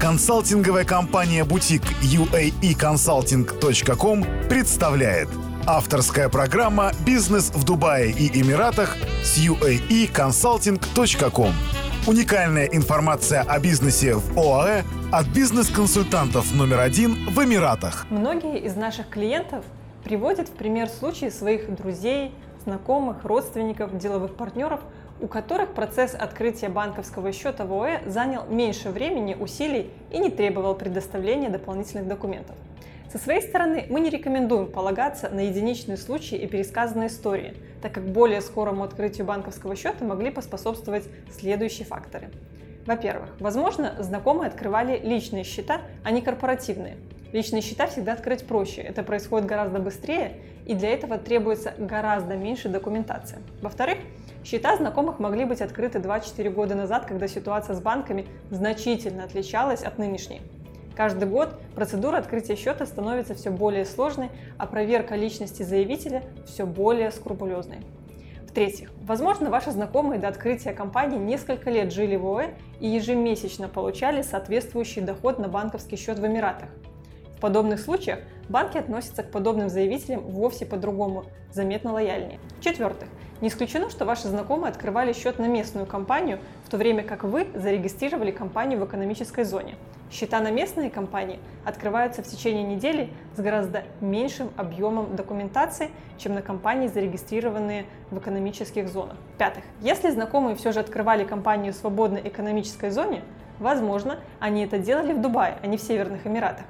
Консалтинговая компания «Бутик» uaeconsulting.com представляет Авторская программа «Бизнес в Дубае и Эмиратах» с uaeconsulting.com Уникальная информация о бизнесе в ОАЭ от бизнес-консультантов номер один в Эмиратах. Многие из наших клиентов приводят в пример случаи своих друзей, знакомых, родственников, деловых партнеров, у которых процесс открытия банковского счета в ОЭ занял меньше времени, усилий и не требовал предоставления дополнительных документов. Со своей стороны, мы не рекомендуем полагаться на единичные случаи и пересказанные истории, так как более скорому открытию банковского счета могли поспособствовать следующие факторы. Во-первых, возможно, знакомые открывали личные счета, а не корпоративные. Личные счета всегда открыть проще, это происходит гораздо быстрее, и для этого требуется гораздо меньше документации. Во-вторых, счета знакомых могли быть открыты 2-4 года назад, когда ситуация с банками значительно отличалась от нынешней. Каждый год процедура открытия счета становится все более сложной, а проверка личности заявителя все более скрупулезной. В-третьих, возможно, ваши знакомые до открытия компании несколько лет жили в ОЭ и ежемесячно получали соответствующий доход на банковский счет в Эмиратах. В подобных случаях банки относятся к подобным заявителям вовсе по-другому, заметно лояльнее. В-четвертых, не исключено, что ваши знакомые открывали счет на местную компанию, в то время как вы зарегистрировали компанию в экономической зоне. Счета на местные компании открываются в течение недели с гораздо меньшим объемом документации, чем на компании, зарегистрированные в экономических зонах. Пятых. Если знакомые все же открывали компанию в свободной экономической зоне, возможно, они это делали в Дубае, а не в Северных Эмиратах.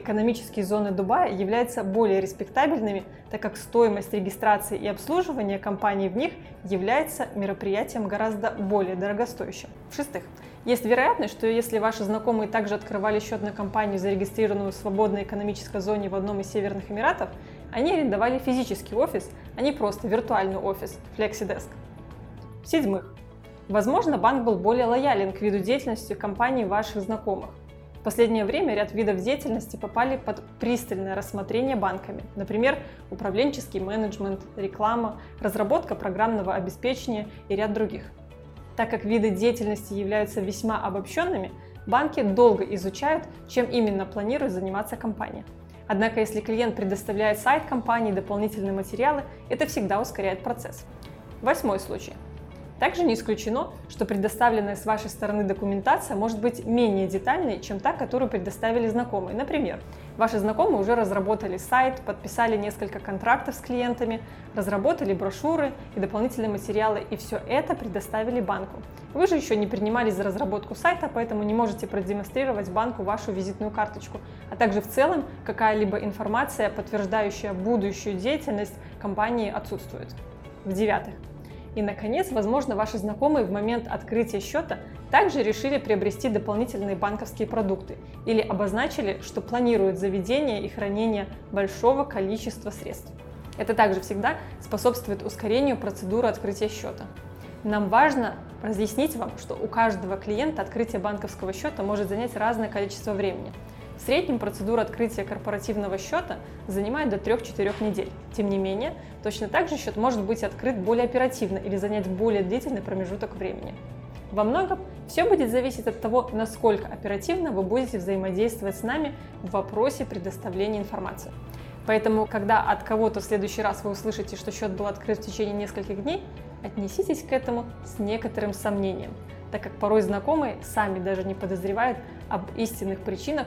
Экономические зоны Дубая являются более респектабельными, так как стоимость регистрации и обслуживания компаний в них является мероприятием гораздо более дорогостоящим. В-шестых, есть вероятность, что если ваши знакомые также открывали счет на компанию, зарегистрированную в свободной экономической зоне в одном из Северных Эмиратов, они арендовали физический офис, а не просто виртуальный офис FlexiDesk. В-седьмых, возможно, банк был более лоялен к виду деятельности компании ваших знакомых. В последнее время ряд видов деятельности попали под пристальное рассмотрение банками. Например, управленческий менеджмент, реклама, разработка программного обеспечения и ряд других. Так как виды деятельности являются весьма обобщенными, банки долго изучают, чем именно планирует заниматься компания. Однако, если клиент предоставляет сайт компании дополнительные материалы, это всегда ускоряет процесс. Восьмой случай – также не исключено, что предоставленная с вашей стороны документация может быть менее детальной, чем та, которую предоставили знакомые. Например, ваши знакомые уже разработали сайт, подписали несколько контрактов с клиентами, разработали брошюры и дополнительные материалы, и все это предоставили банку. Вы же еще не принимались за разработку сайта, поэтому не можете продемонстрировать банку вашу визитную карточку, а также в целом какая-либо информация, подтверждающая будущую деятельность компании, отсутствует. В-девятых, и, наконец, возможно, ваши знакомые в момент открытия счета также решили приобрести дополнительные банковские продукты или обозначили, что планируют заведение и хранение большого количества средств. Это также всегда способствует ускорению процедуры открытия счета. Нам важно разъяснить вам, что у каждого клиента открытие банковского счета может занять разное количество времени – в среднем процедура открытия корпоративного счета занимает до 3-4 недель. Тем не менее, точно так же счет может быть открыт более оперативно или занять более длительный промежуток времени. Во многом все будет зависеть от того, насколько оперативно вы будете взаимодействовать с нами в вопросе предоставления информации. Поэтому, когда от кого-то в следующий раз вы услышите, что счет был открыт в течение нескольких дней, отнеситесь к этому с некоторым сомнением, так как порой знакомые сами даже не подозревают об истинных причинах,